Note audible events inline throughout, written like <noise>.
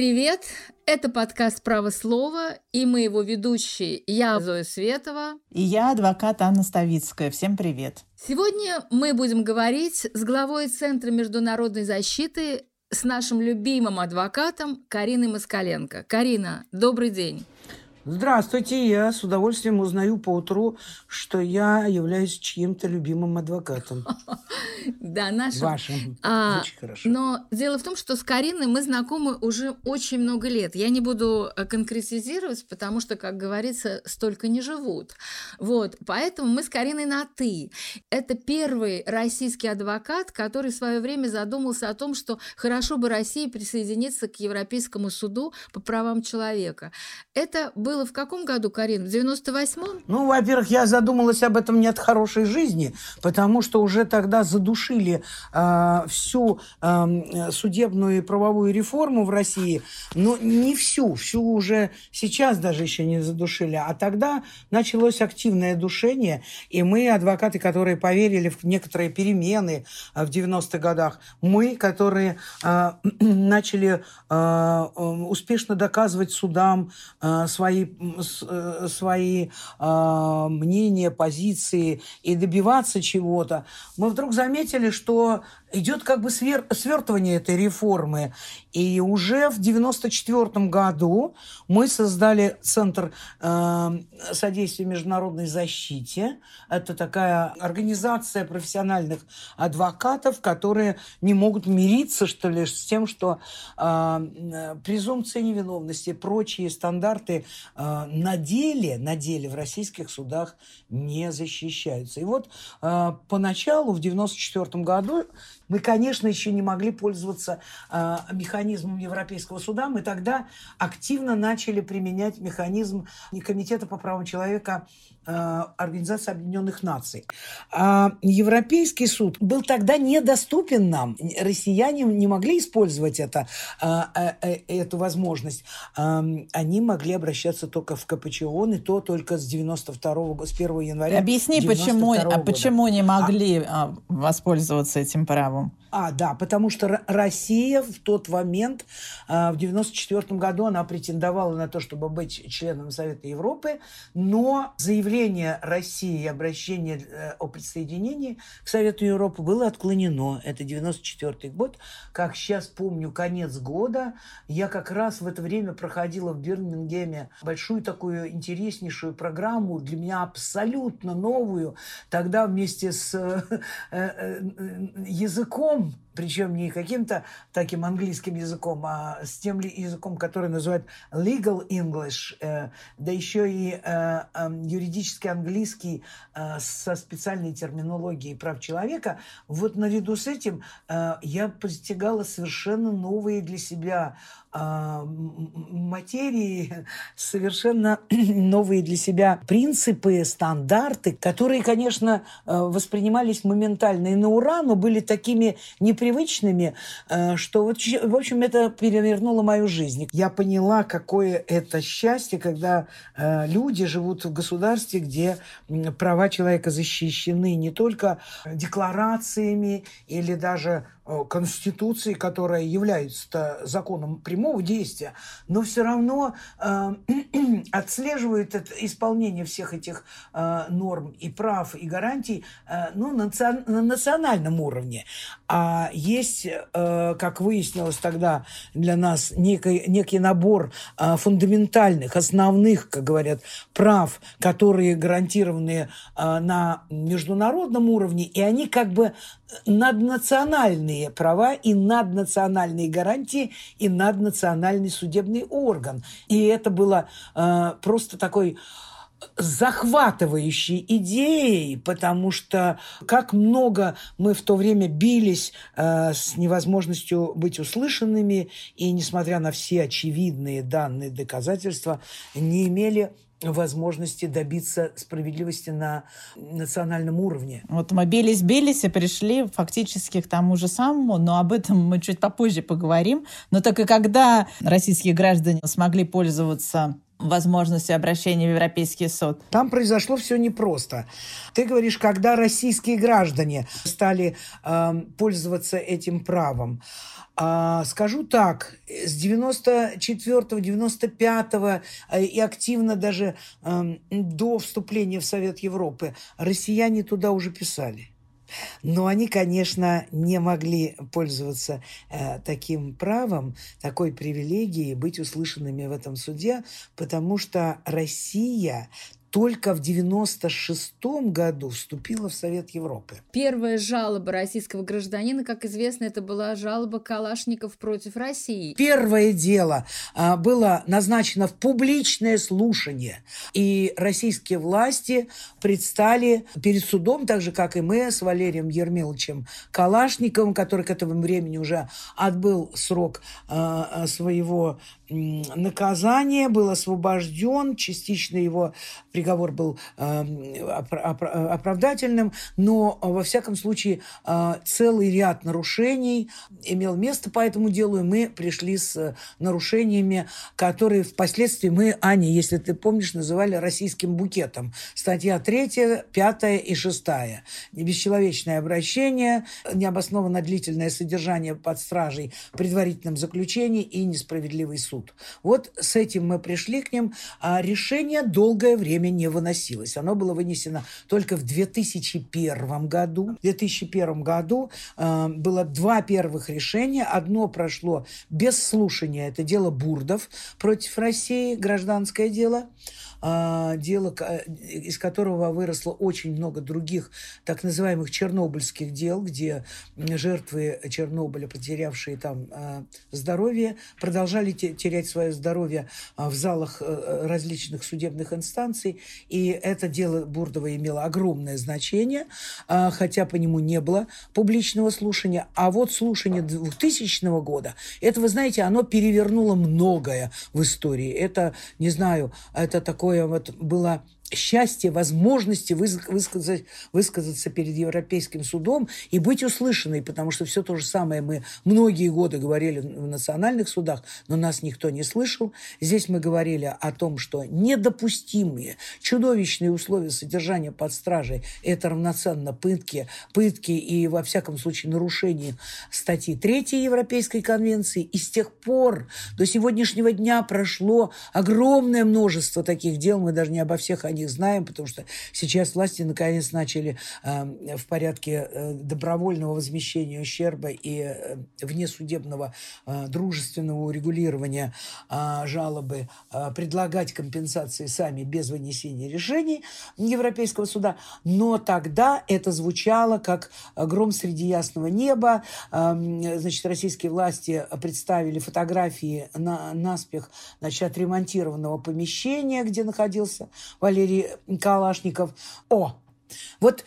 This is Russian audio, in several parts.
Привет! Это подкаст «Право слова», и мы его ведущие. Я Зоя Светова. И я адвокат Анна Ставицкая. Всем привет! Сегодня мы будем говорить с главой Центра международной защиты с нашим любимым адвокатом Кариной Москаленко. Карина, добрый день! Здравствуйте, я с удовольствием узнаю по утру, что я являюсь чьим-то любимым адвокатом. <laughs> Да, нашим. Вашим. А, Очень хорошо. Но дело в том, что с Кариной мы знакомы уже очень много лет. Я не буду э, конкретизировать, потому что, как говорится, столько не живут. Вот, поэтому мы с Кариной на «ты». Это первый российский адвокат, который в свое время задумался о том, что хорошо бы России присоединиться к Европейскому суду по правам человека. Это было в каком году, Карин? В 98-м? Ну, во-первых, я задумалась об этом не от хорошей жизни, потому что уже тогда задушили э, всю э, судебную и правовую реформу в России. Но не всю, всю уже сейчас даже еще не задушили. А тогда началось активное душение, и мы, адвокаты, которые поверили в некоторые перемены э, в 90-х годах, мы, которые э, <clears throat> начали э, успешно доказывать судам э, свои свои, э, мнения, позиции и добиваться чего-то, мы вдруг заметили, что идет как бы свер... свертывание этой реформы. И уже в 1994 году мы создали Центр э, содействия международной защите. Это такая организация профессиональных адвокатов, которые не могут мириться, что ли, с тем, что э, презумпция невиновности, прочие стандарты э, на деле, на деле в российских судах не защищаются. И вот э, поначалу, в 1994 году, мы, конечно, еще не могли пользоваться э, механизмом Европейского суда. Мы тогда активно начали применять механизм Комитета по правам человека Организации Объединенных Наций. А Европейский суд был тогда недоступен нам. Россияне не могли использовать это, э, э, эту возможность. Э, они могли обращаться только в КПЧО, и то только с 92 с 1 января Объясни, почему, а почему не могли а... воспользоваться этим правом? А, да, потому что Россия в тот момент, а, в 1994 году, она претендовала на то, чтобы быть членом Совета Европы, но заявление России и обращение э, о присоединении к Совету Европы было отклонено. Это 1994 год. Как сейчас помню, конец года. Я как раз в это время проходила в Бирмингеме большую такую интереснейшую программу, для меня абсолютно новую. Тогда вместе с э, э, языком, причем не каким-то таким английским языком, а с тем языком, который называют legal English, э, да еще и э, э, юридический английский э, со специальной терминологией прав человека. Вот наряду с этим я постигала совершенно новые для себя материи, <laughs> совершенно <clears throat> новые для себя принципы, стандарты, которые, конечно, э, воспринимались моментально и на ура, но были такими непривычными, э, что, вот, в общем, это перевернуло мою жизнь. Я поняла, какое это счастье, когда э, люди живут в государстве, где права человека защищены не только декларациями или даже Конституции, которая является законом прямого действия, но все равно э, <clears throat> отслеживает это, исполнение всех этих э, норм и прав и гарантий э, ну, на, на национальном уровне. А есть, э, как выяснилось тогда для нас, некий, некий набор э, фундаментальных, основных, как говорят, прав, которые гарантированы э, на международном уровне, и они как бы наднациональные права и наднациональные гарантии и наднациональный судебный орган. И это было просто такой захватывающей идеей, потому что как много мы в то время бились э, с невозможностью быть услышанными, и несмотря на все очевидные данные доказательства, не имели возможности добиться справедливости на национальном уровне. Вот мы бились-бились и пришли фактически к тому же самому, но об этом мы чуть попозже поговорим. Но только когда российские граждане смогли пользоваться возможностью обращения в Европейский суд? Там произошло все непросто. Ты говоришь, когда российские граждане стали э, пользоваться этим правом. А, скажу так, с 94-го, 95-го э, и активно даже э, до вступления в Совет Европы россияне туда уже писали. Но они, конечно, не могли пользоваться э, таким правом, такой привилегией быть услышанными в этом суде, потому что Россия только в 96 году вступила в Совет Европы. Первая жалоба российского гражданина, как известно, это была жалоба Калашников против России. Первое дело а, было назначено в публичное слушание, и российские власти предстали перед судом, так же, как и мы с Валерием Ермиловичем Калашниковым, который к этому времени уже отбыл срок а, своего наказания, был освобожден, частично его приговор был э, оправдательным, но, во всяком случае, э, целый ряд нарушений имел место по этому делу, и мы пришли с нарушениями, которые впоследствии мы, Аня, если ты помнишь, называли российским букетом. Статья 3, 5 и 6. Бесчеловечное обращение, необоснованно длительное содержание под стражей в предварительном заключении и несправедливый суд. Вот с этим мы пришли к ним, а решение долгое время не выносилось. Оно было вынесено только в 2001 году. В 2001 году э, было два первых решения. Одно прошло без слушания. Это дело Бурдов против России, гражданское дело. А, дело, из которого выросло очень много других так называемых чернобыльских дел, где жертвы Чернобыля, потерявшие там а, здоровье, продолжали терять свое здоровье а, в залах э, различных судебных инстанций. И это дело Бурдова имело огромное значение, хотя по нему не было публичного слушания. А вот слушание 2000 года, это, вы знаете, оно перевернуло многое в истории. Это, не знаю, это такое такое вот было счастье, возможности высказать, высказаться перед Европейским судом и быть услышанной, потому что все то же самое мы многие годы говорили в национальных судах, но нас никто не слышал. Здесь мы говорили о том, что недопустимые, чудовищные условия содержания под стражей – это равноценно пытки, пытки и, во всяком случае, нарушение статьи 3 Европейской конвенции. И с тех пор до сегодняшнего дня прошло огромное множество таких дел, мы даже не обо всех о них знаем, потому что сейчас власти наконец начали э, в порядке э, добровольного возмещения ущерба и э, внесудебного э, дружественного урегулирования э, жалобы предлагать компенсации сами без вынесения решений Европейского суда. Но тогда это звучало как гром среди ясного неба. Э, значит, российские власти представили фотографии на, наспех значит, отремонтированного помещения, где находился Валерий Калашников. О, вот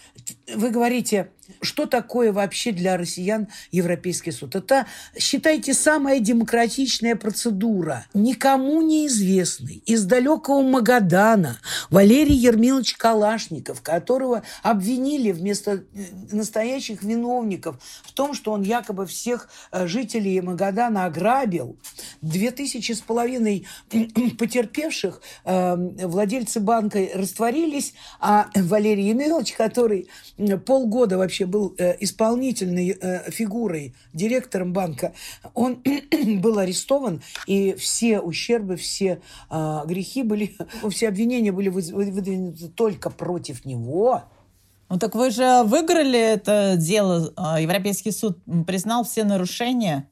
вы говорите, что такое вообще для россиян Европейский суд? Это, считайте, самая демократичная процедура. Никому неизвестный из далекого Магадана Валерий Ермилович Калашников, которого обвинили вместо э, настоящих виновников в том, что он якобы всех э, жителей Магадана ограбил. Две тысячи с половиной <clears throat> потерпевших э, владельцы банка растворились, а Валерий Ермилович, который полгода вообще был э, исполнительной э, фигурой, директором банка, он <clears throat> был арестован, и все ущербы, все э, грехи были, <laughs> все обвинения были выдвинуты только против него. Ну так вы же выиграли это дело. А, Европейский суд признал все нарушения.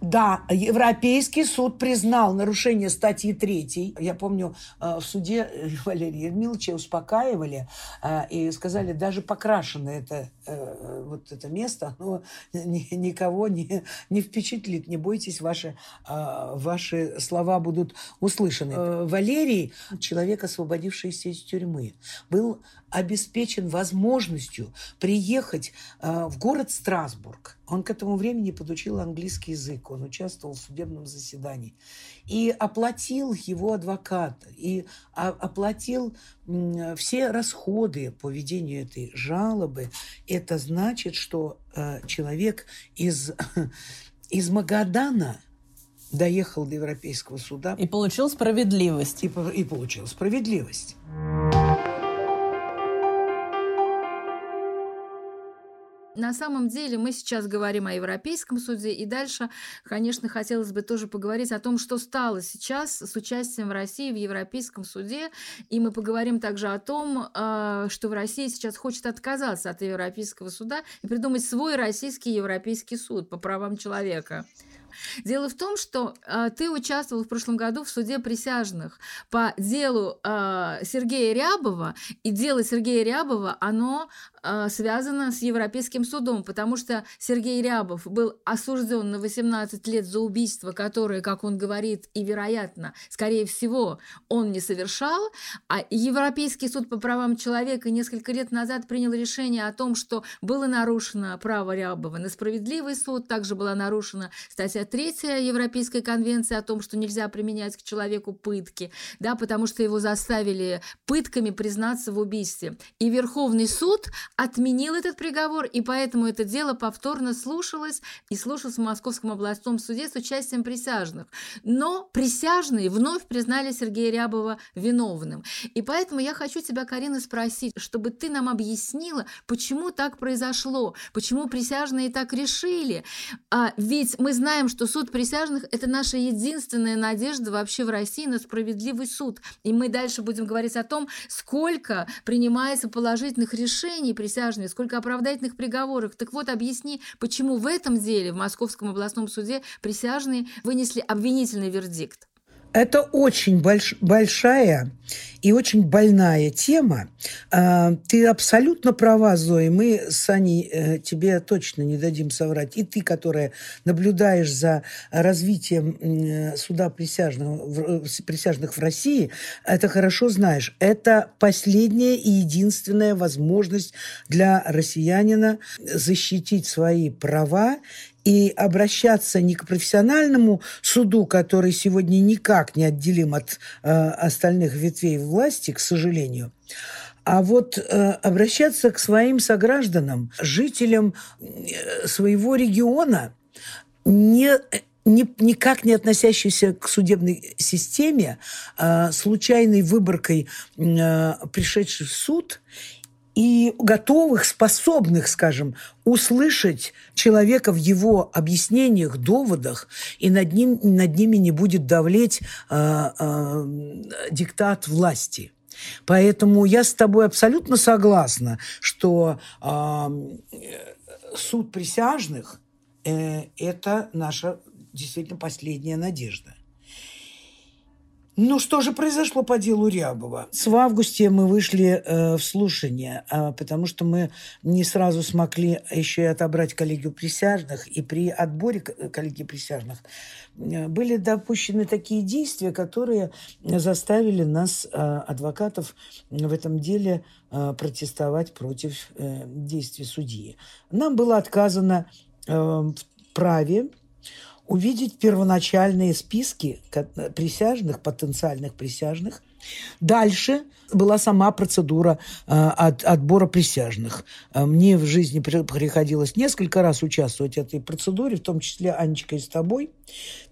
Да, Европейский суд признал нарушение статьи 3. Я помню, э, в суде Валерия Ермиловича успокаивали э, и сказали, даже покрашено это, э, вот это место, оно <laughs> никого не, не впечатлит. Не бойтесь, ваши, ваши слова будут услышаны. Валерий, человек, освободившийся из тюрьмы, был обеспечен возможностью приехать э, в город Страсбург. Он к этому времени подучил английский язык, он участвовал в судебном заседании. И оплатил его адвокат, и оплатил все расходы по ведению этой жалобы. Это значит, что э, человек из, <laughs> из Магадана доехал до Европейского суда. И получил справедливость. И, и получил справедливость. На самом деле мы сейчас говорим о Европейском суде, и дальше, конечно, хотелось бы тоже поговорить о том, что стало сейчас с участием России в Европейском суде, и мы поговорим также о том, а, что в России сейчас хочет отказаться от Европейского суда и придумать свой российский Европейский суд по правам человека. Дело в том, что э, ты участвовал в прошлом году в суде присяжных по делу э, Сергея Рябова, и дело Сергея Рябова, оно связано с Европейским судом, потому что Сергей Рябов был осужден на 18 лет за убийство, которое, как он говорит, и вероятно, скорее всего, он не совершал, а Европейский суд по правам человека несколько лет назад принял решение о том, что было нарушено право Рябова на справедливый суд, также была нарушена статья третья Европейская конвенция о том, что нельзя применять к человеку пытки, да, потому что его заставили пытками признаться в убийстве. И Верховный суд отменил этот приговор, и поэтому это дело повторно слушалось и слушалось в Московском областном суде с участием присяжных. Но присяжные вновь признали Сергея Рябова виновным. И поэтому я хочу тебя, Карина, спросить, чтобы ты нам объяснила, почему так произошло, почему присяжные так решили. А, ведь мы знаем, что суд присяжных – это наша единственная надежда вообще в России на справедливый суд. И мы дальше будем говорить о том, сколько принимается положительных решений присяжными, сколько оправдательных приговоров. Так вот, объясни, почему в этом деле в Московском областном суде присяжные вынесли обвинительный вердикт. Это очень больш, большая и очень больная тема. А, ты абсолютно права, Зоя. Мы с Аней э, тебе точно не дадим соврать. И ты, которая наблюдаешь за развитием э, суда присяжных, присяжных в России, это хорошо знаешь. Это последняя и единственная возможность для россиянина защитить свои права и обращаться не к профессиональному суду, который сегодня никак не отделим от э, остальных ветвей власти, к сожалению, а вот э, обращаться к своим согражданам, жителям э, своего региона, не, не, никак не относящийся к судебной системе, э, случайной выборкой э, пришедший в суд и готовых, способных, скажем, услышать человека в его объяснениях, доводах, и над, ним, над ними не будет давлеть э, э, диктат власти. Поэтому я с тобой абсолютно согласна, что э, суд присяжных э, это наша действительно последняя надежда. Ну, что же произошло по делу Рябова? С в августе мы вышли э, в слушание, э, потому что мы не сразу смогли еще и отобрать коллегию присяжных, и при отборе коллегии присяжных э, были допущены такие действия, которые заставили нас, э, адвокатов, в этом деле э, протестовать против э, действий судьи. Нам было отказано э, в праве увидеть первоначальные списки присяжных, потенциальных присяжных. Дальше была сама процедура э, от, отбора присяжных. Э, мне в жизни приходилось несколько раз участвовать в этой процедуре, в том числе, Анечка, и с тобой.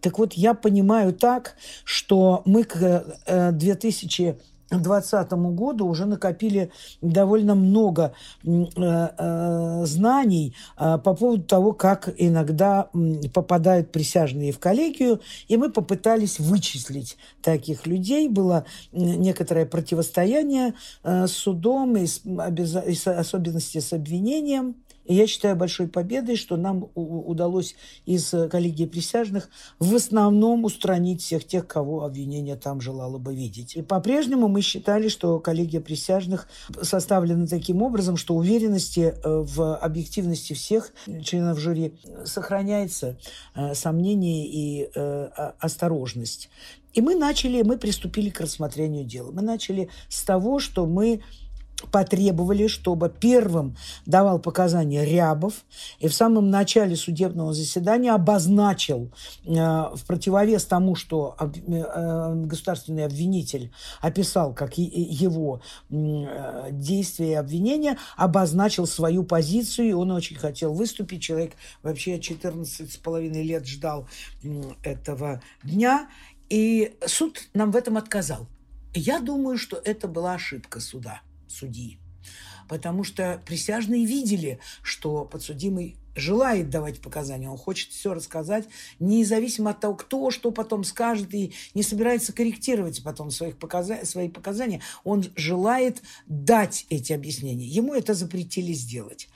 Так вот, я понимаю так, что мы к э, 2000 2020 году уже накопили довольно много э, э, знаний э, по поводу того, как иногда попадают присяжные в коллегию, и мы попытались вычислить таких людей. Было некоторое противостояние с судом и, с, особенности с обвинением. И я считаю большой победой, что нам удалось из коллегии присяжных в основном устранить всех тех, кого обвинение там желало бы видеть. И по-прежнему мы считали, что коллегия присяжных составлена таким образом, что уверенности э, в объективности всех членов жюри сохраняется э, сомнение и э, осторожность. И мы начали, мы приступили к рассмотрению дела. Мы начали с того, что мы потребовали, чтобы первым давал показания Рябов и в самом начале судебного заседания обозначил э, в противовес тому, что э, государственный обвинитель описал как и, его э, действия и обвинения, обозначил свою позицию, и он очень хотел выступить. Человек вообще 14 с половиной лет ждал э, этого дня, и суд нам в этом отказал. Я думаю, что это была ошибка суда судьи. потому что присяжные видели, что подсудимый желает давать показания, он хочет все рассказать, независимо от того, кто что потом скажет, и не собирается корректировать потом своих показа... свои показания. Он желает дать эти объяснения. Ему это запретили сделать.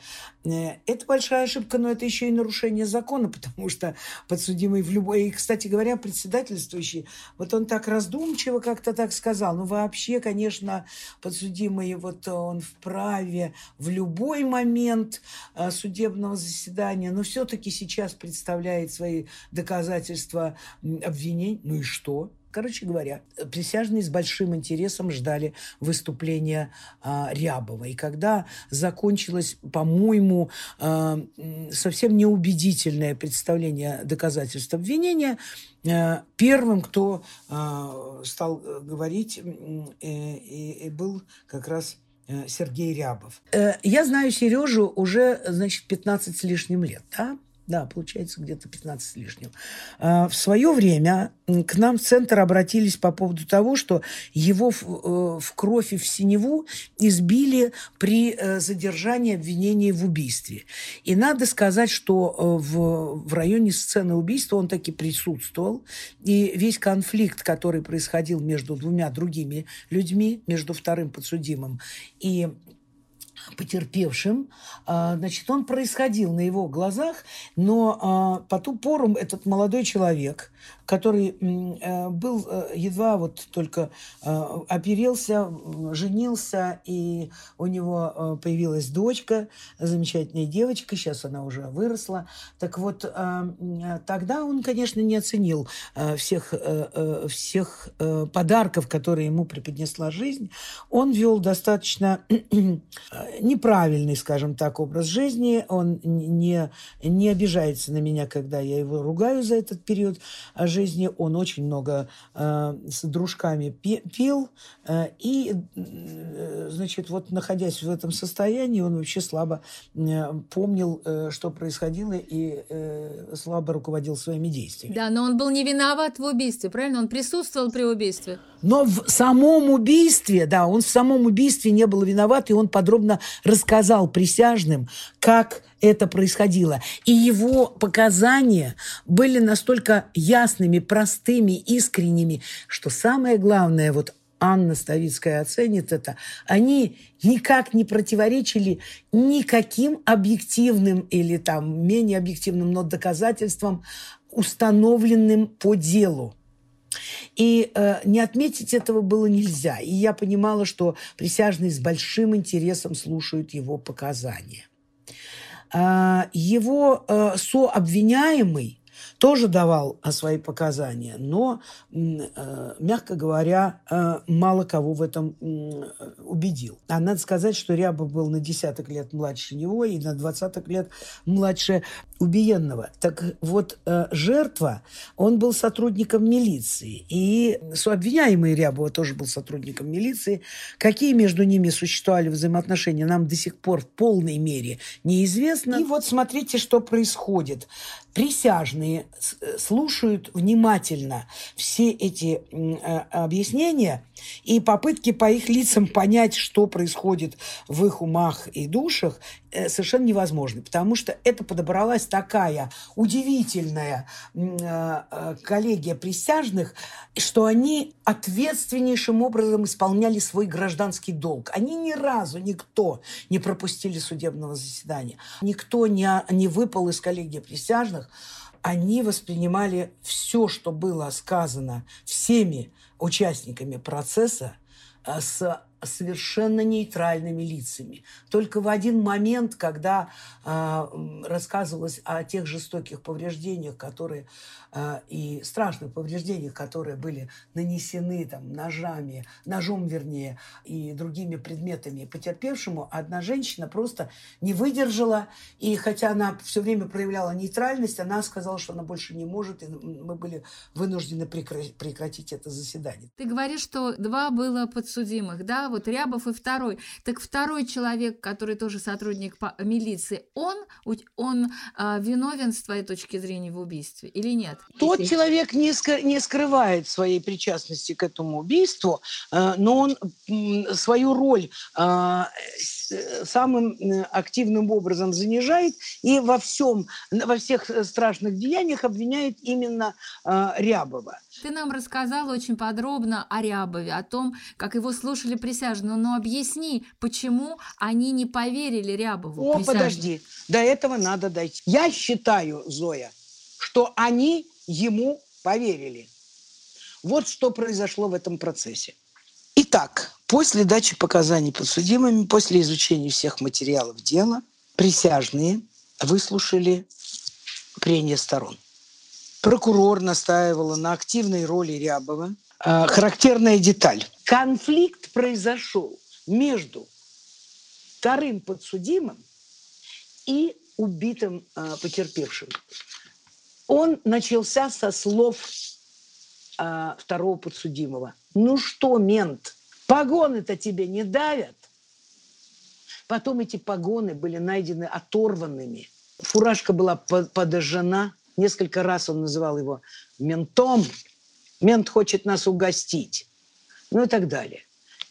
Э, это большая ошибка, но это еще и нарушение закона, <laughs> потому что подсудимый в любой... И, кстати говоря, председательствующий, вот он так раздумчиво как-то так сказал, ну вообще, конечно, подсудимый, вот он вправе в любой момент э, судебного заседания, но все-таки сейчас представляет свои доказательства обвинений. Ну и что? Короче говоря, присяжные с большим интересом ждали выступления а, Рябова. И когда закончилось, по-моему, а, совсем неубедительное представление доказательств обвинения, а, первым, кто а, стал говорить, э, был как раз э, Сергей Рябов. Э, я знаю Сережу уже, значит, 15 с лишним лет, да? Да, получается где-то 15 с лишним. А, в свое время к нам в центр обратились по поводу того, что его в, э, в кровь и в синеву избили при э, задержании обвинения в убийстве. И надо сказать, что э, в, в районе сцены убийства он таки присутствовал. И весь конфликт, который происходил между двумя другими людьми, между вторым подсудимым и потерпевшим. А, значит, он происходил на его глазах, но а, по ту пору этот молодой человек, который э, был э, едва вот только э, оперился, женился, и у него появилась дочка, замечательная девочка, сейчас она уже выросла. Так вот, тогда он, конечно, не оценил всех, всех подарков, которые ему преподнесла жизнь. Он вел достаточно <clears throat> неправильный, скажем так, образ жизни. Он не, не обижается на меня, когда я его ругаю за этот период жизни. Он очень много э, с дружками пил. Э, и, э, значит, вот находясь в этом состоянии, он вообще слабо э, помнил, э, что происходило, и э, слабо руководил своими действиями. Да, но он был не виноват в убийстве, правильно? Он присутствовал при убийстве. Но в самом убийстве, да, он в самом убийстве не был виноват, и он подробно рассказал присяжным, как это происходило. И его показания были настолько ясными, простыми, искренними, что самое главное, вот Анна Ставицкая оценит это, они никак не противоречили никаким объективным или там менее объективным, но доказательствам, установленным по делу. И э, не отметить этого было нельзя. И я понимала, что присяжные с большим интересом слушают его показания. А, его э, сообвиняемый тоже давал а, свои показания, но, э, мягко говоря, э, мало кого в этом убедил. А надо сказать, что Рябов был на десяток лет младше него и на двадцаток лет младше убиенного. Так вот, э, жертва, он был сотрудником милиции, и сообвиняемый Рябова тоже был сотрудником милиции. Какие между ними существовали взаимоотношения, нам до сих пор в полной мере неизвестно. И вот смотрите, что происходит присяжные э, слушают внимательно все эти э, объяснения и попытки по их лицам понять, что происходит в их умах и душах, э, совершенно невозможны, потому что это подобралась такая удивительная коллегия присяжных, что они ответственнейшим образом исполняли свой гражданский долг. Они ни разу, никто не пропустили судебного заседания. Никто не, не выпал из коллегии присяжных. Они воспринимали все, что было сказано всеми участниками процесса, э, с совершенно нейтральными лицами. Только в один момент, когда э, рассказывалось о тех жестоких повреждениях, которые э, и страшных повреждениях, которые были нанесены там ножами, ножом вернее, и другими предметами потерпевшему, одна женщина просто не выдержала, и хотя она все время проявляла нейтральность, она сказала, что она больше не может, и мы были вынуждены прекратить это заседание. Ты говоришь, что два было подсудимых, да? Вот Рябов и второй. Так второй человек, который тоже сотрудник милиции, он, он а, виновен с твоей точки зрения в убийстве или нет? Тот человек не, ска- не скрывает своей причастности к этому убийству, э, но он свою роль э, э, самым э, активным образом занижает и во всем, во всех страшных деяниях обвиняет именно э, Рябова. Ты нам рассказал очень подробно о Рябове, о том, как его слушали присяжные. Но объясни, почему они не поверили Рябову? О, присяжные? подожди, до этого надо дойти. Я считаю, Зоя, что они ему поверили. Вот что произошло в этом процессе. Итак, после дачи показаний подсудимыми, после изучения всех материалов дела, присяжные выслушали прения сторон. Прокурор настаивала на активной роли Рябова. А, характерная деталь. Конфликт произошел между вторым подсудимым и убитым а, потерпевшим. Он начался со слов а, второго подсудимого. Ну что, мент, погоны-то тебе не давят? Потом эти погоны были найдены оторванными. Фуражка была подожжена. Несколько раз он называл его ментом. Мент хочет нас угостить. Ну и так далее.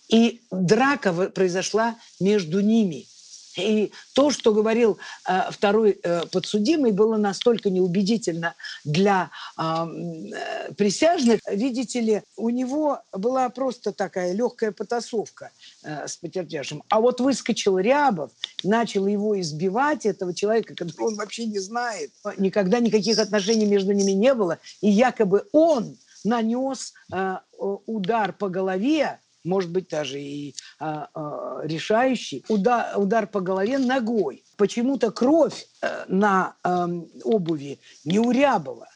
И драка произошла между ними – и то, что говорил э, второй э, подсудимый, было настолько неубедительно для а, э, присяжных. Видите ли, у него была просто такая легкая потасовка э, с потерпевшим. А вот выскочил Рябов, начал его избивать, этого человека, которого он вообще не знает. Никогда никаких отношений между ними не было. И якобы он нанес э, удар по голове может быть, даже и а, а, решающий, удар, удар по голове ногой. Почему-то кровь а, на а, обуви не у Рябова,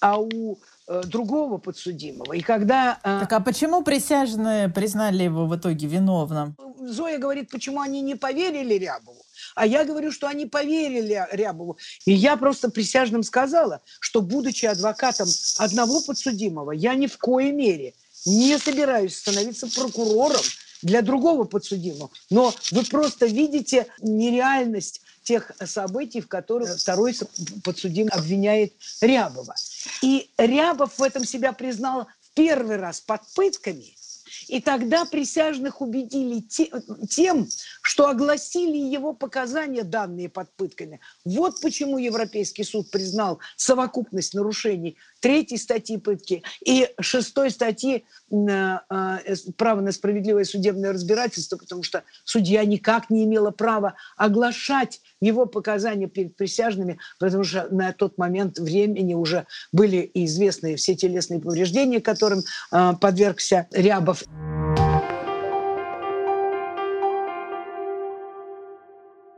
а у а, другого подсудимого. И когда... А... Так а почему присяжные признали его в итоге виновным? Зоя говорит, почему они не поверили Рябову. А я говорю, что они поверили Рябову. И я просто присяжным сказала, что, будучи адвокатом одного подсудимого, я ни в коей мере – не собираюсь становиться прокурором для другого подсудимого. Но вы просто видите нереальность тех событий, в которых второй подсудимый обвиняет Рябова. И Рябов в этом себя признал в первый раз под пытками – и тогда присяжных убедили тем, что огласили его показания, данные под пытками. Вот почему Европейский суд признал совокупность нарушений третьей статьи пытки и шестой статьи э, э, права на справедливое судебное разбирательство, потому что судья никак не имела права оглашать его показания перед присяжными, потому что на тот момент времени уже были известны все телесные повреждения, которым э, подвергся Рябов.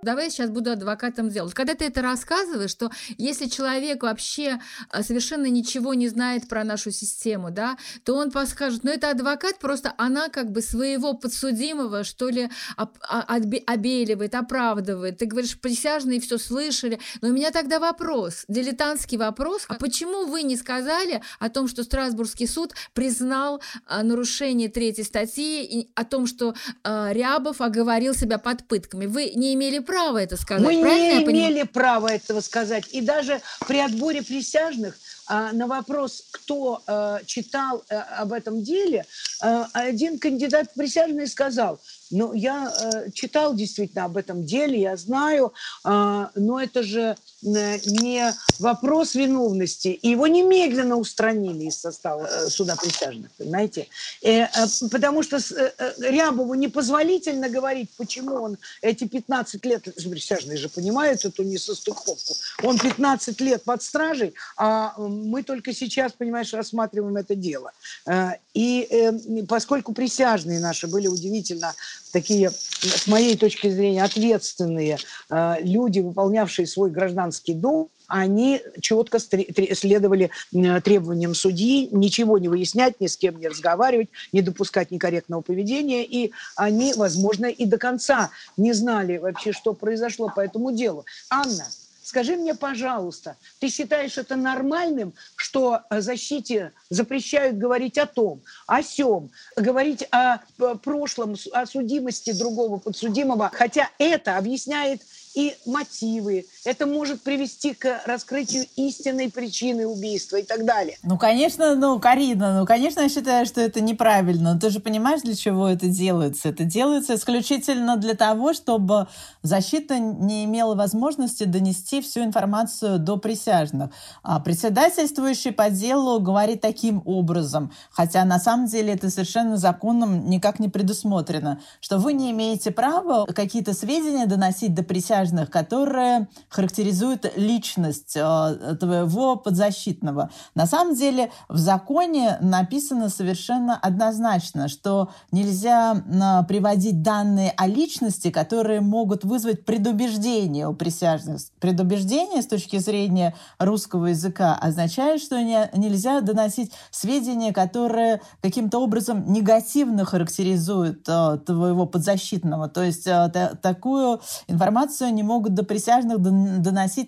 Давай я сейчас буду адвокатом дела. Когда ты это рассказываешь, что если человек вообще а, совершенно ничего не знает про нашу систему, да, то он подскажет, ну это адвокат, просто она как бы своего подсудимого, что ли, об, а, обеливает, оправдывает. Ты говоришь, присяжные все слышали. Но у меня тогда вопрос, дилетантский вопрос, а почему вы не сказали о том, что Страсбургский суд признал а, нарушение третьей статьи, о том, что Рябов оговорил себя под пытками? Вы не имели права это сказать. Мы не имели права этого сказать. И даже при отборе присяжных а, на вопрос, кто а, читал а, об этом деле, а, один кандидат в присяжные сказал, ну, я э, читал действительно об этом деле, я знаю, э, но это же э, не вопрос виновности. И его немедленно устранили из состава э, суда присяжных, понимаете? Э, э, потому что э, э, Рябову непозволительно говорить, почему он эти 15 лет, присяжные же понимают эту несостыковку, он 15 лет под стражей, а мы только сейчас, понимаешь, рассматриваем это дело. Э, и э, поскольку присяжные наши были удивительно такие, с моей точки зрения, ответственные э, люди, выполнявшие свой гражданский долг, они четко следовали требованиям судьи, ничего не выяснять, ни с кем не разговаривать, не допускать некорректного поведения. И они, возможно, и до конца не знали вообще, что произошло по этому делу. Анна, Скажи мне, пожалуйста, ты считаешь это нормальным, что защите запрещают говорить о том, о сем, говорить о прошлом, о судимости другого подсудимого, хотя это объясняет и мотивы. Это может привести к раскрытию истинной причины убийства и так далее. Ну, конечно, ну, Карина, ну, конечно, я считаю, что это неправильно. Но ты же понимаешь, для чего это делается? Это делается исключительно для того, чтобы защита не имела возможности донести всю информацию до присяжных. А председательствующий по делу говорит таким образом, хотя на самом деле это совершенно законом никак не предусмотрено, что вы не имеете права какие-то сведения доносить до присяжных, которые характеризуют личность э, твоего подзащитного. На самом деле в законе написано совершенно однозначно, что нельзя э, приводить данные о личности, которые могут вызвать предубеждение у присяжных. Предубеждение с точки зрения русского языка означает, что не, нельзя доносить сведения, которые каким-то образом негативно характеризуют э, твоего подзащитного. То есть та, такую информацию не могут до присяжных доносить,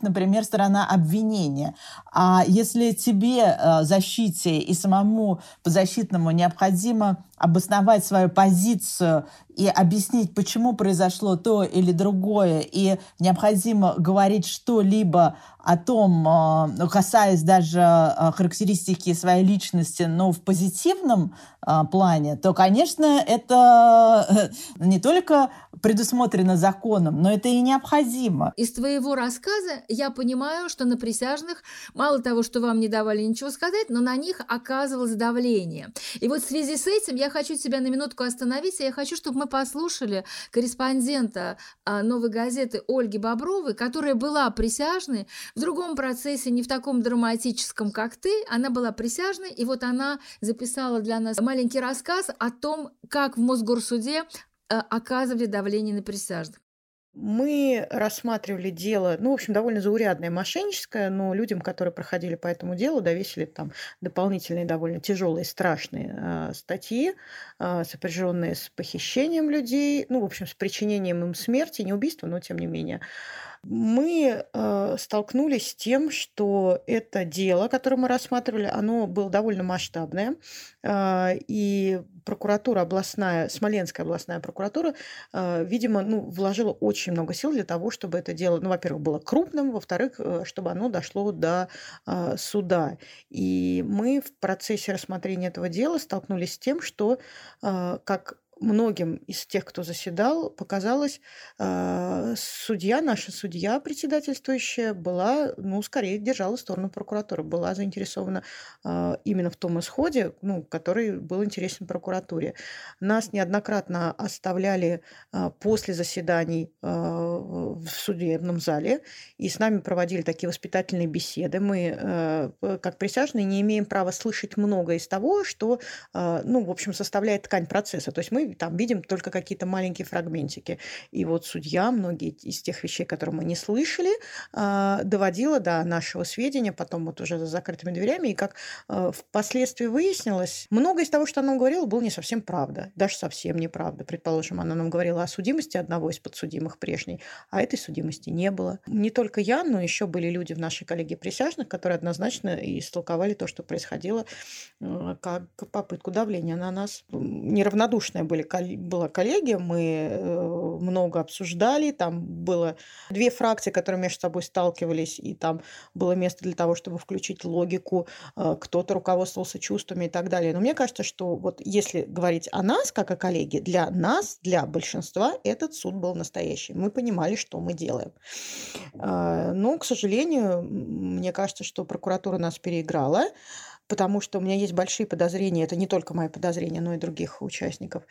например, сторона обвинения. А если тебе, э, защите и самому подзащитному необходимо обосновать свою позицию и объяснить, почему произошло то или другое, и необходимо говорить что-либо о том, э, касаясь даже э, характеристики своей личности, но в позитивном э, плане, то, конечно, это не только предусмотрено законом, но это и необходимо. Из твоего рассказа я понимаю, что на присяжных мало того, что вам не давали ничего сказать, но на них оказывалось давление. И вот в связи с этим я хочу тебя на минутку остановить, и я хочу, чтобы мы послушали корреспондента «Новой газеты» Ольги Бобровой, которая была присяжной в другом процессе, не в таком драматическом, как ты, она была присяжной, и вот она записала для нас маленький рассказ о том, как в Мосгорсуде э, оказывали давление на присяжных. Мы рассматривали дело, ну, в общем, довольно заурядное, мошенническое, но людям, которые проходили по этому делу, довесили там дополнительные довольно тяжелые, страшные э, статьи, э, сопряженные с похищением людей, ну, в общем, с причинением им смерти, не убийства, но тем не менее мы э, столкнулись с тем, что это дело, которое мы рассматривали, оно было довольно масштабное, э, и прокуратура областная, Смоленская областная прокуратура, э, видимо, ну, вложила очень много сил для того, чтобы это дело, ну, во-первых, было крупным, во-вторых, э, чтобы оно дошло до э, суда. И мы в процессе рассмотрения этого дела столкнулись с тем, что э, как многим из тех, кто заседал, показалось, э, судья, наша судья председательствующая, была, ну, скорее держала сторону прокуратуры, была заинтересована э, именно в том исходе, ну, который был интересен прокуратуре. Нас неоднократно оставляли э, после заседаний в судебном зале, и с нами проводили такие воспитательные беседы. Мы, как присяжные, не имеем права слышать много из того, что, ну, в общем, составляет ткань процесса. То есть мы там видим только какие-то маленькие фрагментики. И вот судья многие из тех вещей, которые мы не слышали, а, доводила до нашего сведения, потом вот уже за закрытыми дверями. И как а, впоследствии выяснилось, многое из того, что она говорила, было не совсем правда. Даже совсем неправда. Предположим, она нам говорила о судимости одного из подсудимых прежней, а этой судимости не было. Не только я, но еще были люди в нашей коллегии присяжных, которые однозначно истолковали то, что происходило, а, как попытку давления на нас. Неравнодушные были была коллегия, мы э, много обсуждали, там было две фракции, которые между собой сталкивались, и там было место для того, чтобы включить логику, э, кто-то руководствовался чувствами и так далее. Но мне кажется, что вот если говорить о нас, как о коллеге, для нас, для большинства этот суд был настоящий. Мы понимали, что мы делаем. Э, но, к сожалению, мне кажется, что прокуратура нас переиграла потому что у меня есть большие подозрения, это не только мои подозрения, но и других участников,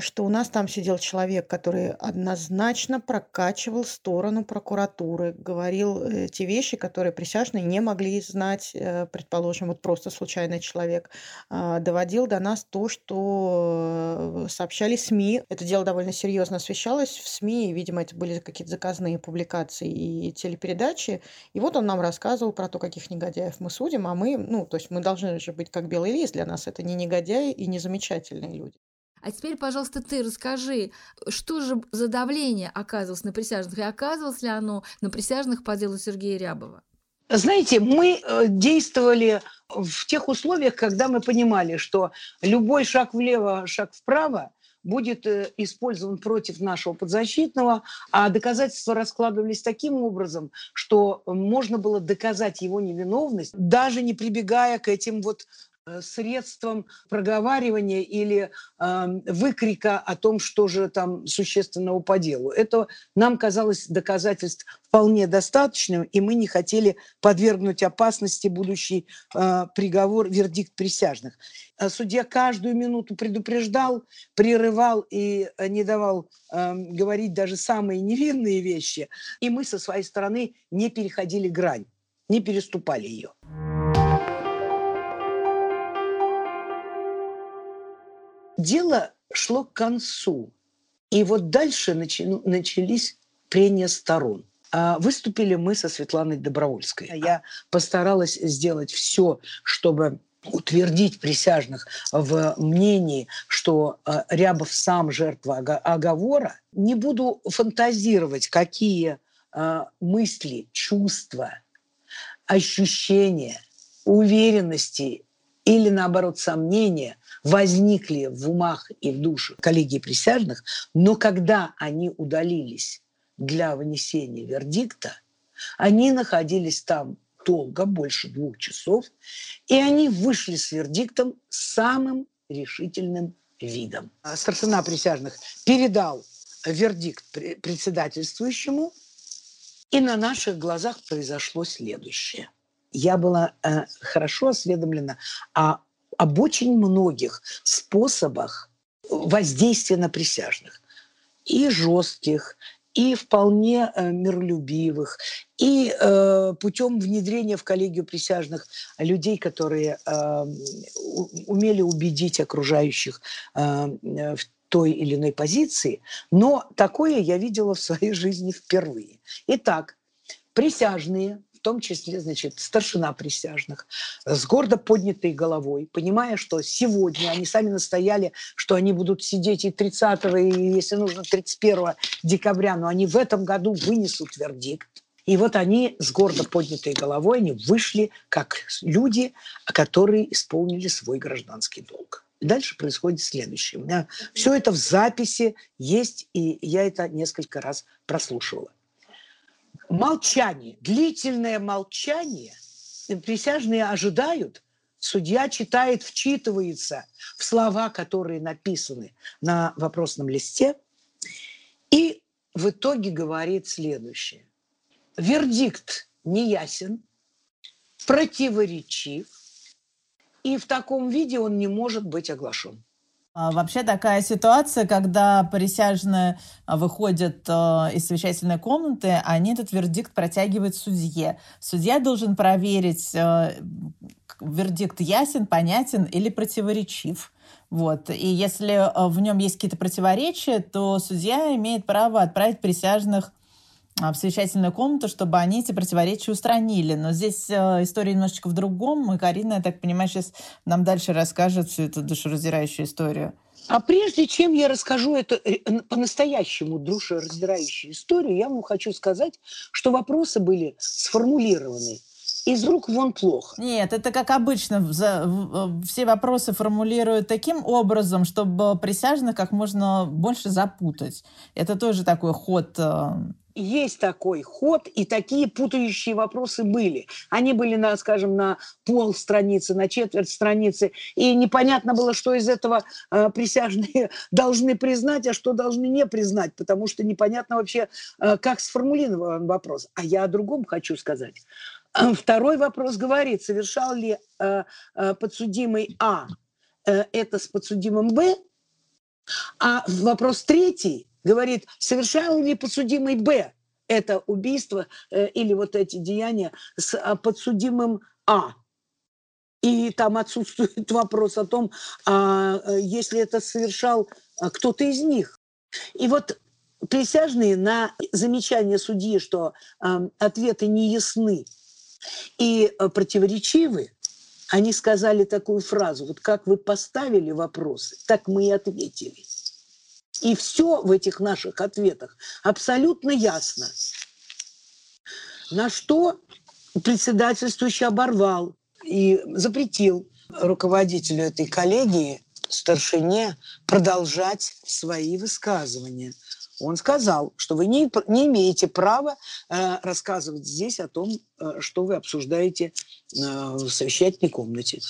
что у нас там сидел человек, который однозначно прокачивал сторону прокуратуры, говорил э, те вещи, которые присяжные не могли знать, э, предположим, вот просто случайный человек, а, доводил до нас то, что э, сообщали СМИ. Это дело довольно серьезно освещалось в СМИ, и, видимо, это были какие-то заказные публикации и телепередачи. И вот он нам рассказывал про то, каких негодяев мы судим, а мы, ну, то есть мы должны же быть как белый лист для нас. Это не негодяи и не замечательные люди. А теперь, пожалуйста, ты расскажи, что же за давление оказывалось на присяжных, и оказывалось ли оно на присяжных по делу Сергея Рябова? Знаете, мы э, действовали в тех условиях, когда мы понимали, что любой шаг влево, шаг вправо будет э, использован против нашего подзащитного, а доказательства раскладывались таким образом, что можно было доказать его невиновность, даже не прибегая к этим вот средством проговаривания или э, выкрика о том, что же там существенного по делу. Это нам казалось доказательств вполне достаточным, и мы не хотели подвергнуть опасности будущий э, приговор, вердикт присяжных. А судья каждую минуту предупреждал, прерывал и э, не давал э, говорить даже самые невинные вещи, и мы со своей стороны не переходили грань, не переступали ее. Дело шло к концу. И вот дальше начались прения сторон. А выступили мы со Светланой Добровольской. Я постаралась сделать все, чтобы утвердить присяжных в мнении, что а, Рябов сам жертва оговора. Не буду фантазировать, какие а, мысли, чувства, ощущения, уверенности или, наоборот, сомнения возникли в умах и в душах коллегии присяжных, но когда они удалились для вынесения вердикта, они находились там долго, больше двух часов, и они вышли с вердиктом самым решительным видом. Старшина присяжных передал вердикт председательствующему, и на наших глазах произошло следующее. Я была э, хорошо осведомлена о об очень многих способах воздействия на присяжных. И жестких, и вполне э, миролюбивых, и э, путем внедрения в коллегию присяжных людей, которые э, умели убедить окружающих э, в той или иной позиции. Но такое я видела в своей жизни впервые. Итак, присяжные в том числе, значит, старшина присяжных, с гордо поднятой головой, понимая, что сегодня они сами настояли, что они будут сидеть и 30 и, если нужно, 31 декабря, но они в этом году вынесут вердикт. И вот они с гордо поднятой головой, они вышли как люди, которые исполнили свой гражданский долг. дальше происходит следующее. У меня все это в записи есть, и я это несколько раз прослушивала молчание, длительное молчание, присяжные ожидают, судья читает, вчитывается в слова, которые написаны на вопросном листе, и в итоге говорит следующее. Вердикт неясен, противоречив, и в таком виде он не может быть оглашен. А, вообще такая ситуация, когда присяжные а, выходят а, из совещательной комнаты, они этот вердикт протягивают судье. Судья должен проверить, вердикт ясен, понятен или противоречив. Вот. И если в нем есть какие-то противоречия, то судья имеет право отправить присяжных в совещательную комнату, чтобы они эти противоречия устранили. Но здесь э, история немножечко в другом. И Карина, я так понимаю, сейчас нам дальше расскажет всю эту душераздирающую историю. А прежде чем я расскажу эту э, по-настоящему душераздирающую историю, я вам хочу сказать, что вопросы были сформулированы из рук вон плохо. Нет, это как обычно. Все вопросы формулируют таким образом, чтобы присяжных как можно больше запутать. Это тоже такой ход э, есть такой ход, и такие путающие вопросы были. Они были, на, скажем, на пол страницы, на четверть страницы, и непонятно было, что из этого э, присяжные <laughs> должны признать, а что должны не признать, потому что непонятно вообще, э, как сформулирован вопрос. А я о другом хочу сказать. <clears throat> Второй вопрос говорит, совершал ли э, э, подсудимый А э, это с подсудимым Б, а вопрос третий говорит, совершал ли подсудимый Б это убийство э, или вот эти деяния с а, подсудимым А. И там отсутствует <laughs> вопрос о том, а, э, если это совершал а, кто-то из них. И вот присяжные на замечание судьи, что а, ответы не ясны и а, противоречивы, они сказали такую фразу, вот как вы поставили вопросы, так мы и ответили. И все в этих наших ответах абсолютно ясно. На что председательствующий оборвал и запретил руководителю этой коллегии старшине продолжать свои высказывания. Он сказал, что вы не, не имеете права э, рассказывать здесь о том, э, что вы обсуждаете э, в совещательной комнате.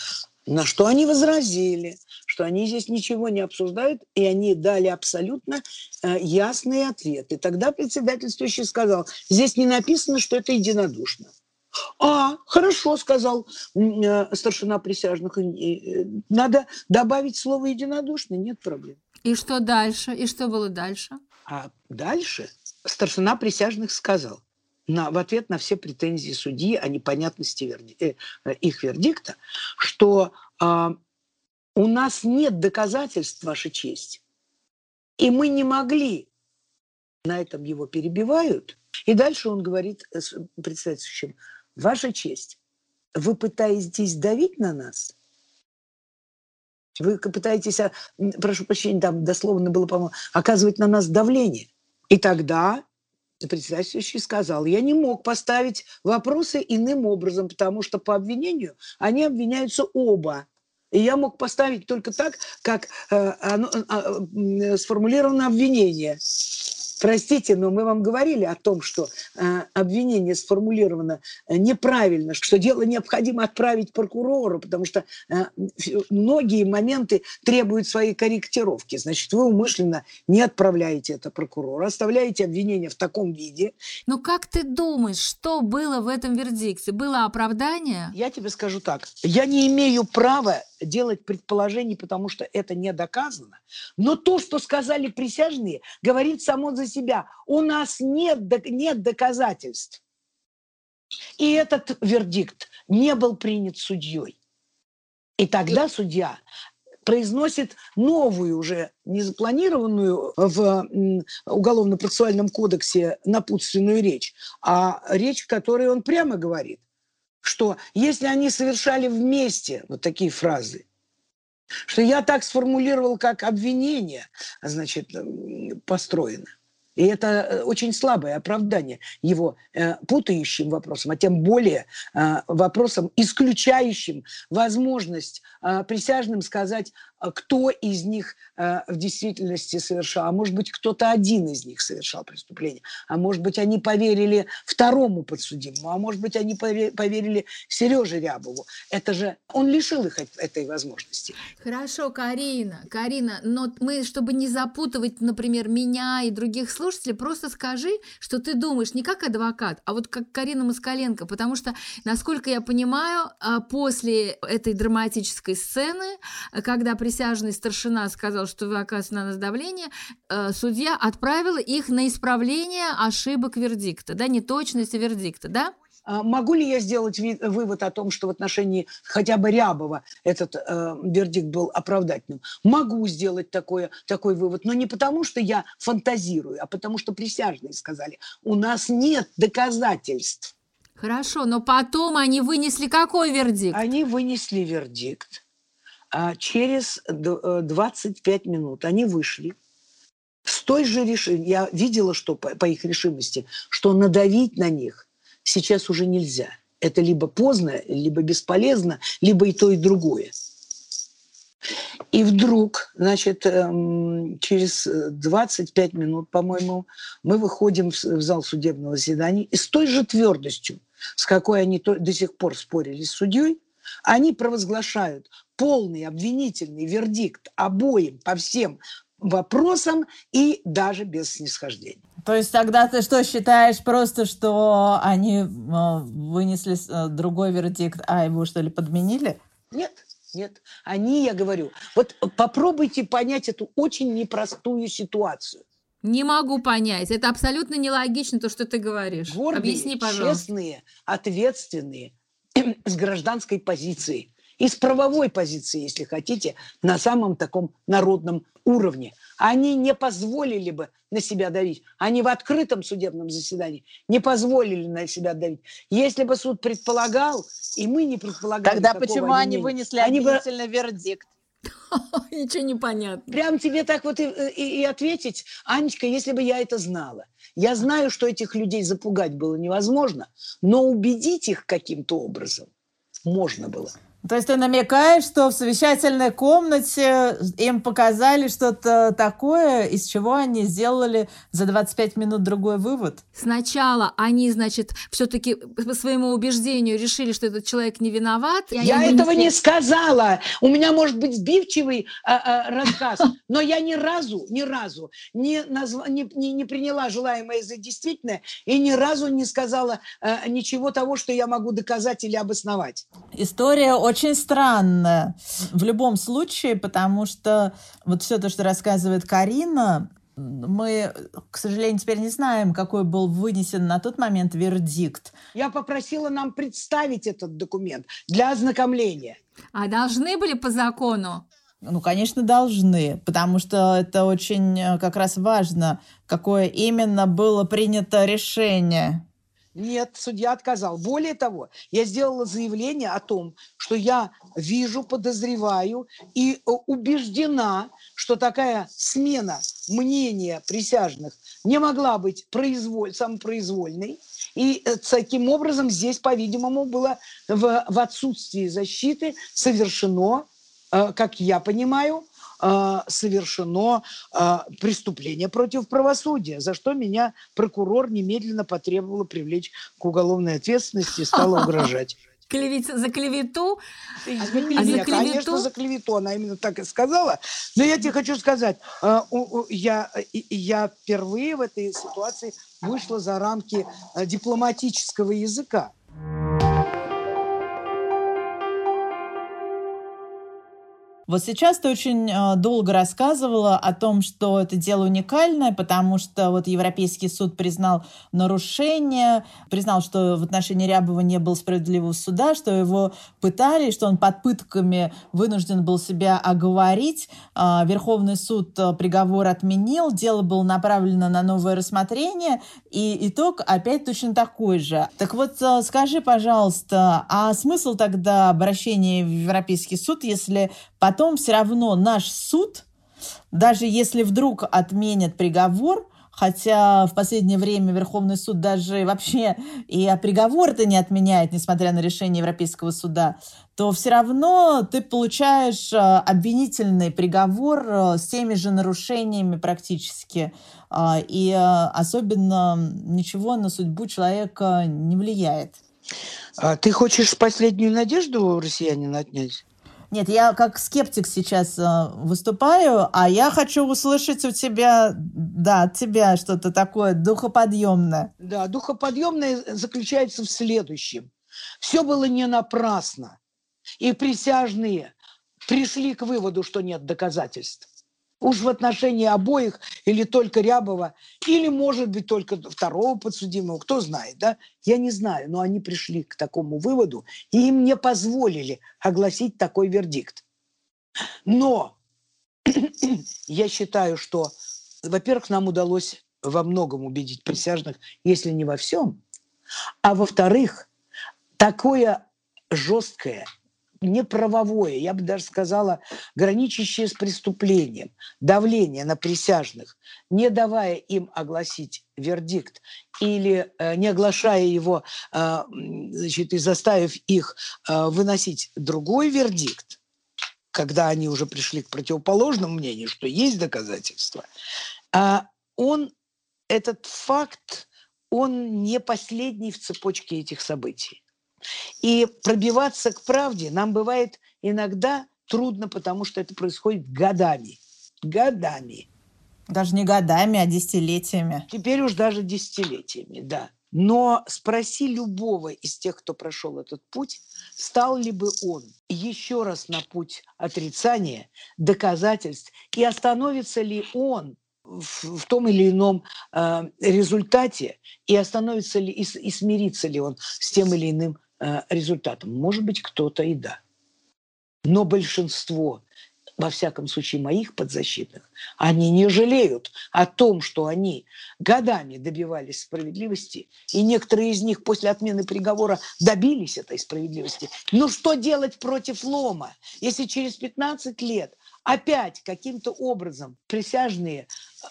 На что они возразили, что они здесь ничего не обсуждают, и они дали абсолютно э, ясные ответы. Тогда председательствующий сказал, здесь не написано, что это единодушно. А, хорошо, сказал э, старшина присяжных. Э, надо добавить слово единодушно, нет проблем. И что дальше? И что было дальше? А дальше старшина присяжных сказал, на, в ответ на все претензии судьи о непонятности верди, э, э, их вердикта, что э, у нас нет доказательств, Ваша честь, и мы не могли. На этом его перебивают. И дальше он говорит с председательствующим, Ваша честь, вы пытаетесь давить на нас? Вы пытаетесь, а, прошу прощения, там дословно было, по-моему, оказывать на нас давление. И тогда председательствующий сказал, я не мог поставить вопросы иным образом, потому что по обвинению они обвиняются оба. И я мог поставить только так, как э, оно, э, сформулировано обвинение. Простите, но мы вам говорили о том, что э, обвинение сформулировано э, неправильно, что дело необходимо отправить прокурору, потому что э, многие моменты требуют своей корректировки. Значит, вы умышленно не отправляете это прокурору, оставляете обвинение в таком виде. Но как ты думаешь, что было в этом вердикте? Было оправдание? Я тебе скажу так. Я не имею права делать предположений, потому что это не доказано. Но то, что сказали присяжные, говорит само за себя. У нас нет, нет доказательств. И этот вердикт не был принят судьей. И тогда судья произносит новую уже, не запланированную в Уголовно-процессуальном кодексе напутственную речь, а речь, в которой он прямо говорит, что если они совершали вместе вот такие фразы, что я так сформулировал, как обвинение, значит, построено, и это э, очень слабое оправдание его э, путающим вопросом, а тем более э, вопросом, исключающим возможность э, присяжным сказать, кто из них э, в действительности совершал. А может быть, кто-то один из них совершал преступление. А может быть, они поверили второму подсудимому. А может быть, они поверили Сереже Рябову. Это же он лишил их этой возможности. Хорошо, Карина, Карина, но мы, чтобы не запутывать, например, меня и других слушателей, просто скажи, что ты думаешь не как адвокат, а вот как Карина Москаленко, потому что, насколько я понимаю, а, после этой драматической сцены, когда присяжный старшина сказал, что вы оказываете на нас давление, э, судья отправила их на исправление ошибок вердикта, да, неточности вердикта, да? А могу ли я сделать вывод о том, что в отношении хотя бы Рябова этот э, вердикт был оправдательным? Могу сделать такое, такой вывод, но не потому, что я фантазирую, а потому, что присяжные сказали, у нас нет доказательств. Хорошо, но потом они вынесли какой вердикт? Они вынесли вердикт. А через 25 э, минут они вышли с той же решимостью. Я видела, что по, по их решимости, что надавить на них сейчас уже нельзя. Это либо поздно, либо бесполезно, либо и то, и другое. И вдруг, значит, эм, через 25 минут, по-моему, мы выходим в зал судебного заседания и с той же твердостью, с какой они до сих пор спорили с судьей, они провозглашают полный обвинительный вердикт обоим по всем вопросам и даже без снисхождения. То есть тогда ты что считаешь просто, что они э, вынесли э, другой вердикт, а его что ли подменили? Нет, нет. Они, я говорю, вот попробуйте понять эту очень непростую ситуацию. Не могу понять. Это абсолютно нелогично, то, что ты говоришь. Гордые, Объясни, пожалуйста. честные, ответственные, <clears throat> с гражданской позицией и с правовой позиции, если хотите, на самом таком народном уровне. Они не позволили бы на себя давить. Они в открытом судебном заседании не позволили на себя давить. Если бы суд предполагал, и мы не предполагали... Тогда почему они вынесли они обвинительный бы... вердикт? <laughs> Ничего не понятно. Прям тебе так вот и, и, и ответить, Анечка, если бы я это знала. Я знаю, что этих людей запугать было невозможно, но убедить их каким-то образом можно было. То есть ты намекаешь, что в совещательной комнате им показали что-то такое, из чего они сделали за 25 минут другой вывод? Сначала они, значит, все-таки по своему убеждению решили, что этот человек не виноват. Я этого не сказала. У меня может быть сбивчивый а, а, рассказ, но я ни разу, ни разу не, назва, не, не, не приняла желаемое за действительное и ни разу не сказала а, ничего того, что я могу доказать или обосновать. История очень странная в любом случае, потому что вот все то, что рассказывает Карина, мы, к сожалению, теперь не знаем, какой был вынесен на тот момент вердикт. Я попросила нам представить этот документ для ознакомления. А должны были по закону? Ну, конечно, должны, потому что это очень э, как раз важно, какое именно было принято решение. Нет, судья отказал. Более того, я сделала заявление о том, что я вижу, подозреваю и э, убеждена, что такая смена мнения присяжных не могла быть произволь, самопроизвольной. И э, таким образом здесь, по-видимому, было в, в отсутствии защиты совершено, э, как я понимаю, совершено а, преступление против правосудия, за что меня прокурор немедленно потребовала привлечь к уголовной ответственности и стала угрожать. <laughs> Клевет, за клевету? А за клевету? А конечно, за клевету. Она именно так и сказала. Но я тебе хочу сказать, я, я впервые в этой ситуации вышла за рамки дипломатического языка. Вот сейчас ты очень э, долго рассказывала о том, что это дело уникальное, потому что вот Европейский суд признал нарушение, признал, что в отношении Рябова не было справедливого суда, что его пытали, что он под пытками вынужден был себя оговорить. Э, Верховный суд э, приговор отменил, дело было направлено на новое рассмотрение, и итог опять точно такой же. Так вот, скажи, пожалуйста, а смысл тогда обращения в Европейский суд, если потом все равно наш суд, даже если вдруг отменят приговор, хотя в последнее время Верховный суд даже вообще и приговор-то не отменяет, несмотря на решение Европейского суда, то все равно ты получаешь э, обвинительный приговор э, с теми же нарушениями практически. Э, и особенно ничего на судьбу человека не влияет. А ты хочешь последнюю надежду у россиянина отнять? Нет, я как скептик сейчас э, выступаю, а я хочу услышать у тебя, да, от тебя что-то такое духоподъемное. Да, духоподъемное заключается в следующем. Все было не напрасно. И присяжные пришли к выводу, что нет доказательств. Уж в отношении обоих или только Рябова, или, может быть, только второго подсудимого, кто знает, да? Я не знаю, но они пришли к такому выводу, и им не позволили огласить такой вердикт. Но <clears throat> я считаю, что, во-первых, нам удалось во многом убедить присяжных, если не во всем, а во-вторых, такое жесткое неправовое, я бы даже сказала, граничащее с преступлением, давление на присяжных, не давая им огласить вердикт или э, не оглашая его э, значит, и заставив их э, выносить другой вердикт, когда они уже пришли к противоположному мнению, что есть доказательства, а он, этот факт, он не последний в цепочке этих событий. И пробиваться к правде нам бывает иногда трудно, потому что это происходит годами. Годами. Даже не годами, а десятилетиями. Теперь уж даже десятилетиями, да. Но спроси любого из тех, кто прошел этот путь, стал ли бы он еще раз на путь отрицания, доказательств, и остановится ли он в, в том или ином э, результате, и остановится ли, и, и смирится ли он с тем или иным результатом. Может быть, кто-то и да. Но большинство, во всяком случае, моих подзащитных, они не жалеют о том, что они годами добивались справедливости, и некоторые из них после отмены приговора добились этой справедливости. Но что делать против лома, если через 15 лет опять каким-то образом присяжные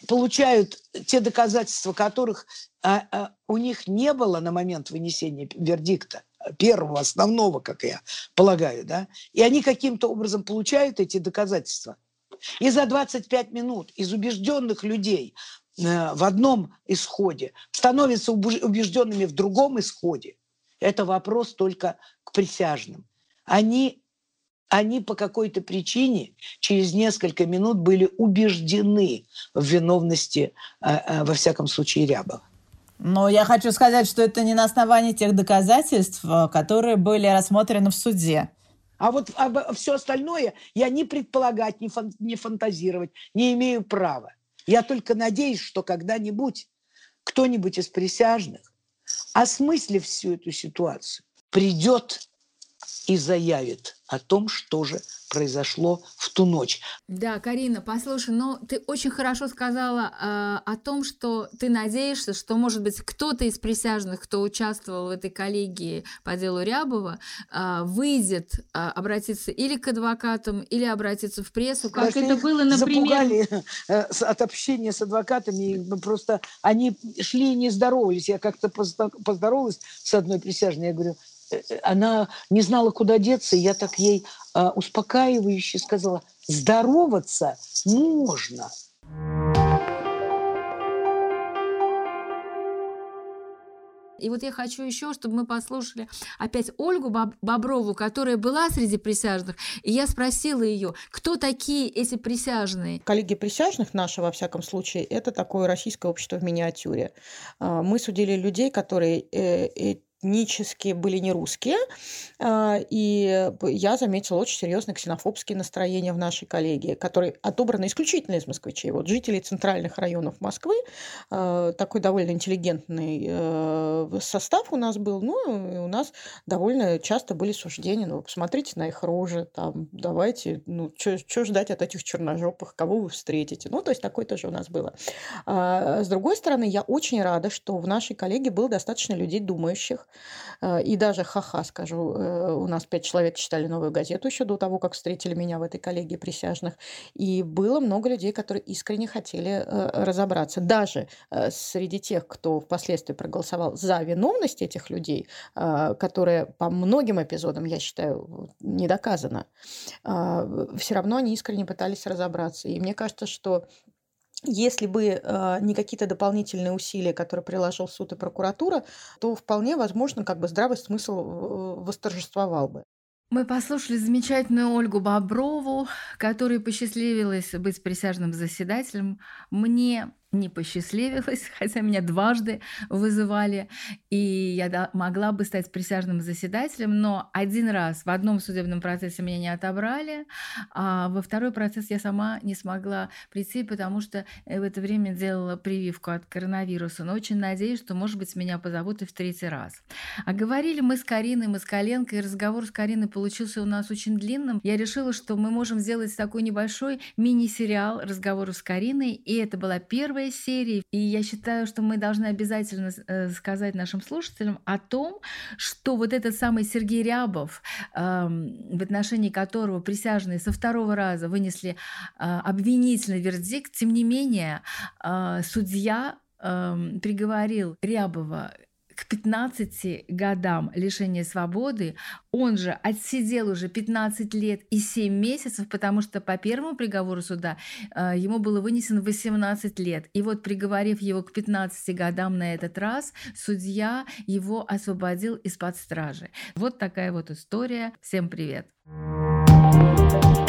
получают те доказательства, которых а, а, у них не было на момент вынесения вердикта, первого, основного, как я полагаю, да, и они каким-то образом получают эти доказательства. И за 25 минут из убежденных людей э, в одном исходе становятся убежденными в другом исходе. Это вопрос только к присяжным. Они, они по какой-то причине через несколько минут были убеждены в виновности, э, э, во всяком случае, Рябова. Но я хочу сказать, что это не на основании тех доказательств, э, которые были рассмотрены в суде. А вот а, все остальное я не предполагать, не, фан, не фантазировать не имею права. Я только надеюсь, что когда-нибудь кто-нибудь из присяжных, осмыслив всю эту ситуацию, придет и заявит о том, что же произошло в ту ночь. Да, Карина, послушай, но ты очень хорошо сказала э, о том, что ты надеешься, что, может быть, кто-то из присяжных, кто участвовал в этой коллегии по делу Рябова, э, выйдет э, обратиться или к адвокатам, или обратиться в прессу, как Потому это было, например... Запугали э, от общения с адвокатами, просто они шли и не здоровались. Я как-то поздоровалась с одной присяжной, я говорю, она не знала, куда деться, и я так ей а, успокаивающе сказала, здороваться можно. И вот я хочу еще, чтобы мы послушали опять Ольгу Боброву, которая была среди присяжных. И я спросила ее, кто такие эти присяжные? Коллеги присяжных наши, во всяком случае, это такое российское общество в миниатюре. А, мы судили людей, которые э, этнически были не русские, а, и я заметила очень серьезные ксенофобские настроения в нашей коллегии, которые отобраны исключительно из москвичей. Вот жители центральных районов Москвы, а, такой довольно интеллигентный э, состав у нас был, ну, и у нас довольно часто были суждения, ну, посмотрите на их рожи, там, давайте, ну, что ждать от этих черножопых, кого вы встретите, ну, то есть такое тоже у нас было. А, с другой стороны, я очень рада, что в нашей коллегии было достаточно людей думающих, и даже ха-ха, скажу, э, у нас пять человек читали новую газету еще до того, как встретили меня в этой коллегии присяжных. И было много людей, которые искренне хотели э, разобраться. Даже среди тех, кто впоследствии проголосовал за виновность этих людей, которая по многим эпизодам, я считаю, не доказана, все равно они искренне пытались разобраться. И мне кажется, что если бы э, не какие-то дополнительные усилия, которые приложил суд и прокуратура, то вполне возможно, как бы здравый смысл э, восторжествовал бы. Мы послушали замечательную Ольгу Боброву, которой посчастливилось быть присяжным заседателем. Мне не посчастливилось, <laughs> хотя меня дважды вызывали, и я могла бы стать присяжным заседателем, но один раз в одном судебном процессе меня не отобрали, а во второй процесс я сама не смогла прийти, потому что в это время делала прививку от коронавируса, но очень надеюсь, что, может быть, меня позовут и в третий раз. А говорили мы с Кариной Москаленко, и разговор с Кариной получился у нас очень длинным. Я решила, что мы можем сделать такой небольшой мини-сериал разговоров с Кариной, и это была первая первой серии. И я считаю, что мы должны обязательно э, сказать нашим слушателям о том, что вот этот самый Сергей Рябов, в отношении которого присяжные со второго раза вынесли а, обвинительный вердикт, тем не менее а, судья приговорил Рябова к 15 годам лишения свободы. Он же отсидел уже 15 лет и 7 месяцев, потому что по первому приговору суда э, ему было вынесено 18 лет. И вот приговорив его к 15 годам на этот раз, судья его освободил из-под стражи. Вот такая вот история. Всем привет! Thank you